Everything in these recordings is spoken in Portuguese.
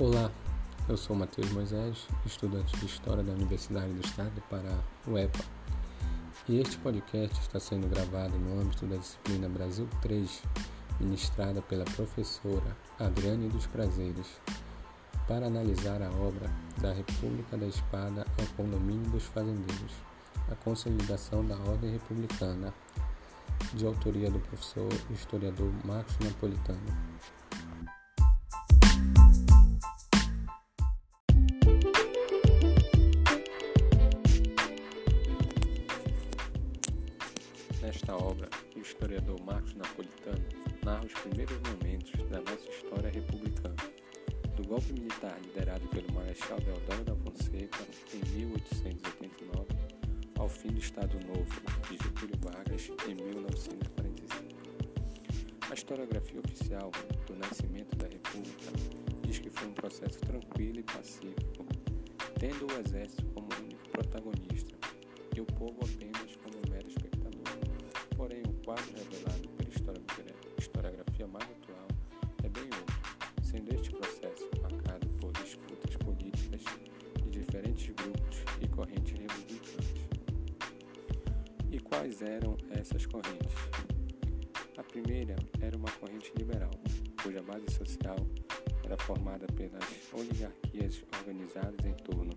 Olá, eu sou Matheus Moisés, estudante de História da Universidade do Estado do Pará, UEPA. E este podcast está sendo gravado no âmbito da disciplina Brasil 3, ministrada pela professora Adriane dos Prazeres, para analisar a obra da República da Espada ao Condomínio dos Fazendeiros, a consolidação da ordem republicana, de autoria do professor historiador Marcos Napolitano. Historiador Marcos Napolitano narra os primeiros momentos da nossa história republicana, do golpe militar liderado pelo Marechal Deodoro da Fonseca em 1889 ao fim do Estado Novo de Getúlio Vargas em 1945. A historiografia oficial do nascimento da República diz que foi um processo tranquilo e pacífico, tendo o exército como único protagonista e o povo apenas como mero espectador porém quadro revelado pela historiografia mais atual é bem outro, sendo este processo marcado por disputas políticas de diferentes grupos e correntes republicanas. E quais eram essas correntes? A primeira era uma corrente liberal, cuja base social era formada pelas oligarquias organizadas em torno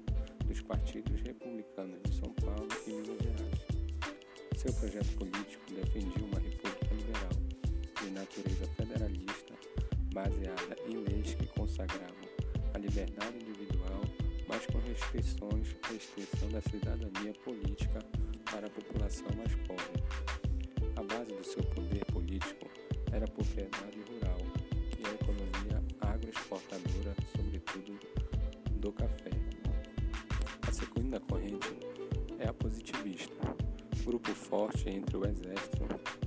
dos partidos republicanos de São Paulo e Minas Gerais seu projeto político defendia uma república liberal de natureza federalista, baseada em leis que consagravam a liberdade individual, mas com restrições à extensão da cidadania política para a população mais pobre. A base do seu poder político era a propriedade rural e a economia agroexportadora, sobretudo do café. A segunda corrente é a positivista grupo forte entre o exército,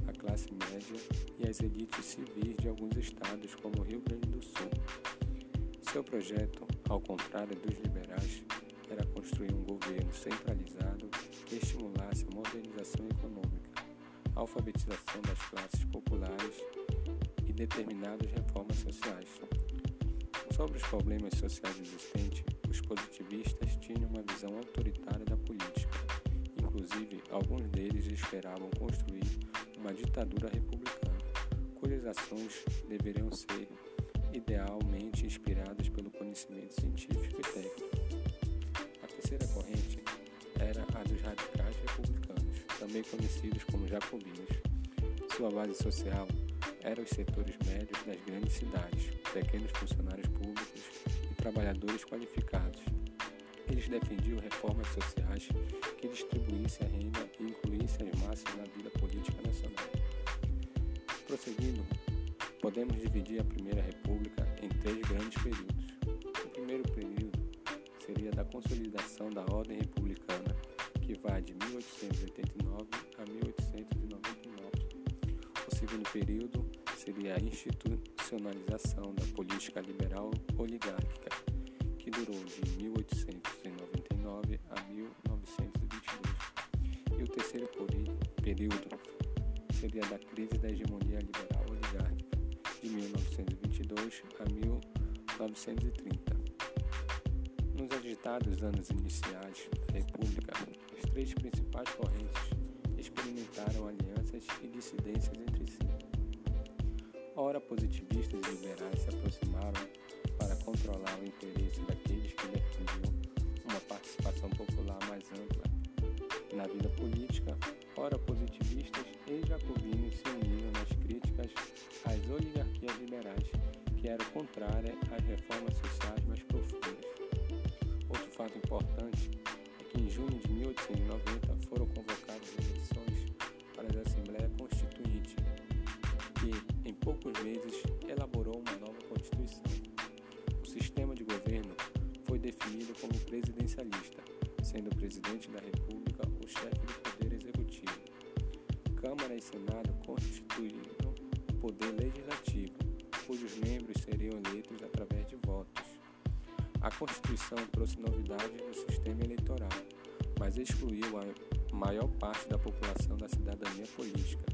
a classe média e as elites civis de alguns estados, como o Rio Grande do Sul. Seu projeto, ao contrário dos liberais, era construir um governo centralizado que estimulasse a modernização econômica, a alfabetização das classes populares e determinadas reformas sociais. Sobre os problemas sociais existentes, os positivistas tinham uma visão autoritária esperavam construir uma ditadura republicana, cujas ações deveriam ser idealmente inspiradas pelo conhecimento científico e técnico. A terceira corrente era a dos radicais republicanos, também conhecidos como jacobinos. Sua base social era os setores médios das grandes cidades, pequenos funcionários públicos e trabalhadores qualificados eles defendiam reformas sociais que distribuíssem a renda e incluíssem as massas na vida política nacional. Prosseguindo, podemos dividir a Primeira República em três grandes períodos. O primeiro período seria da consolidação da ordem republicana, que vai de 1889 a 1899. O segundo período seria a institucionalização da política liberal oligárquica, que durou de 1899 a 1922. E o terceiro período seria da crise da hegemonia liberal oligárquica, de 1922 a 1930. Nos agitados anos iniciais da República, as três principais correntes experimentaram alianças e dissidências entre si. Ora, positivistas e liberais se aproximaram controlar o interesse daqueles que defendiam uma participação popular mais ampla na vida política, ora positivistas e jacobinos se uniram nas críticas às oligarquias liberais, que eram contrárias às reformas sociais mais profundas. Outro fato importante é que em junho de 1890 foram convocadas eleições para a Assembleia Constituinte, que em poucos meses sendo o presidente da República o chefe do poder executivo. Câmara e Senado constituíram o poder legislativo, cujos membros seriam eleitos através de votos. A Constituição trouxe novidades no sistema eleitoral, mas excluiu a maior parte da população da cidadania política.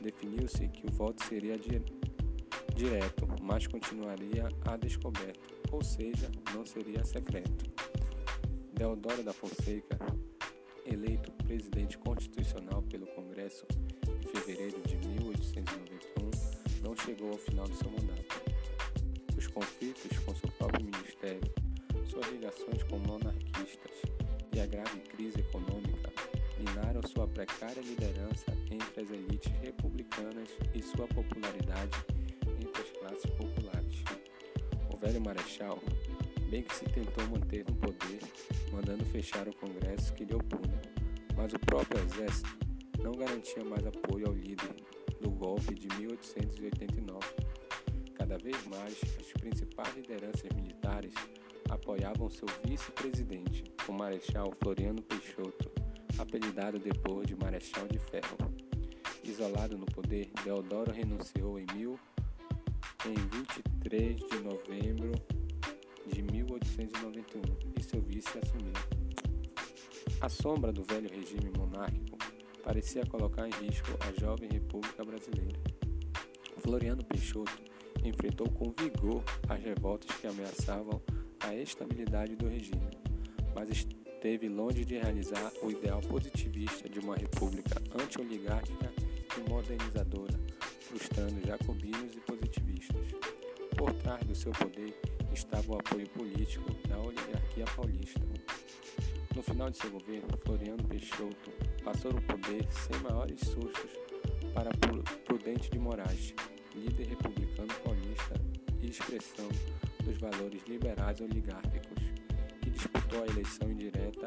Definiu-se que o voto seria direto, mas continuaria a descoberto ou seja, não seria secreto. Deodoro da Fonseca, eleito presidente constitucional pelo Congresso em fevereiro de 1891, não chegou ao final de seu mandato. Os conflitos com seu próprio ministério, suas ligações com monarquistas e a grave crise econômica minaram sua precária liderança entre as elites republicanas e sua popularidade entre as classes populares. O velho marechal, bem que se tentou manter no poder, mandando fechar o Congresso que lhe opunha, mas o próprio exército não garantia mais apoio ao líder do golpe de 1889. Cada vez mais, as principais lideranças militares apoiavam seu vice-presidente, o Marechal Floriano Peixoto, apelidado depois de Marechal de Ferro. Isolado no poder, Deodoro renunciou em, mil, em 23 de novembro de 1891 e seu vice assumiu. A sombra do velho regime monárquico parecia colocar em risco a jovem República Brasileira. Floriano Peixoto enfrentou com vigor as revoltas que ameaçavam a estabilidade do regime, mas esteve longe de realizar o ideal positivista de uma república anti-oligárquica e modernizadora, frustrando jacobinos e positivistas. Por trás do seu poder estava o apoio político da oligarquia paulista. No final de seu governo, Floriano Peixoto passou o poder sem maiores sustos para Prudente de Moraes, líder republicano paulista e expressão dos valores liberais oligárquicos, que disputou a eleição indireta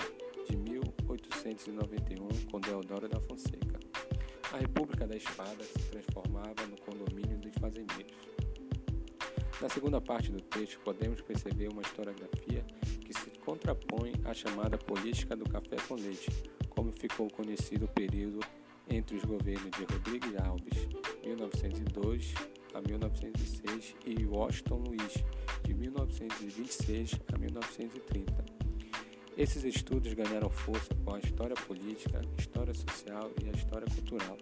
de 1891 com Deodoro da Fonseca. A República da Espada se transformava no condomínio dos fazendeiros. Na segunda parte do texto, podemos perceber uma historiografia que se contrapõe à chamada política do café com leite, como ficou conhecido o período entre os governos de Rodrigues Alves, 1902 a 1906, e Washington Luiz, de 1926 a 1930. Esses estudos ganharam força com a história política, história social e a história cultural.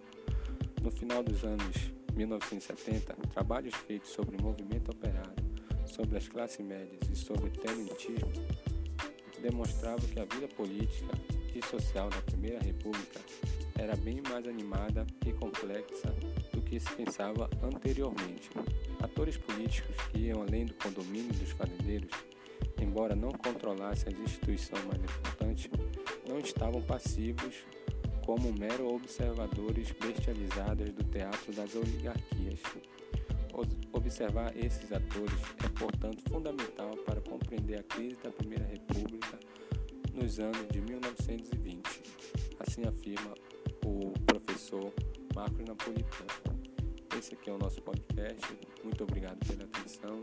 No final dos anos 1970, trabalhos feitos sobre o movimento operário, sobre as classes médias e sobre o tenentismo demonstravam que a vida política e social da Primeira República era bem mais animada e complexa do que se pensava anteriormente. Atores políticos que iam além do condomínio dos fazendeiros, embora não controlassem as instituições mais importantes, não estavam passivos como mero observadores bestializados do teatro das oligarquias. Observar esses atores é, portanto, fundamental para compreender a crise da Primeira República nos anos de 1920. Assim afirma o professor Marcos Napolitano. Esse aqui é o nosso podcast. Muito obrigado pela atenção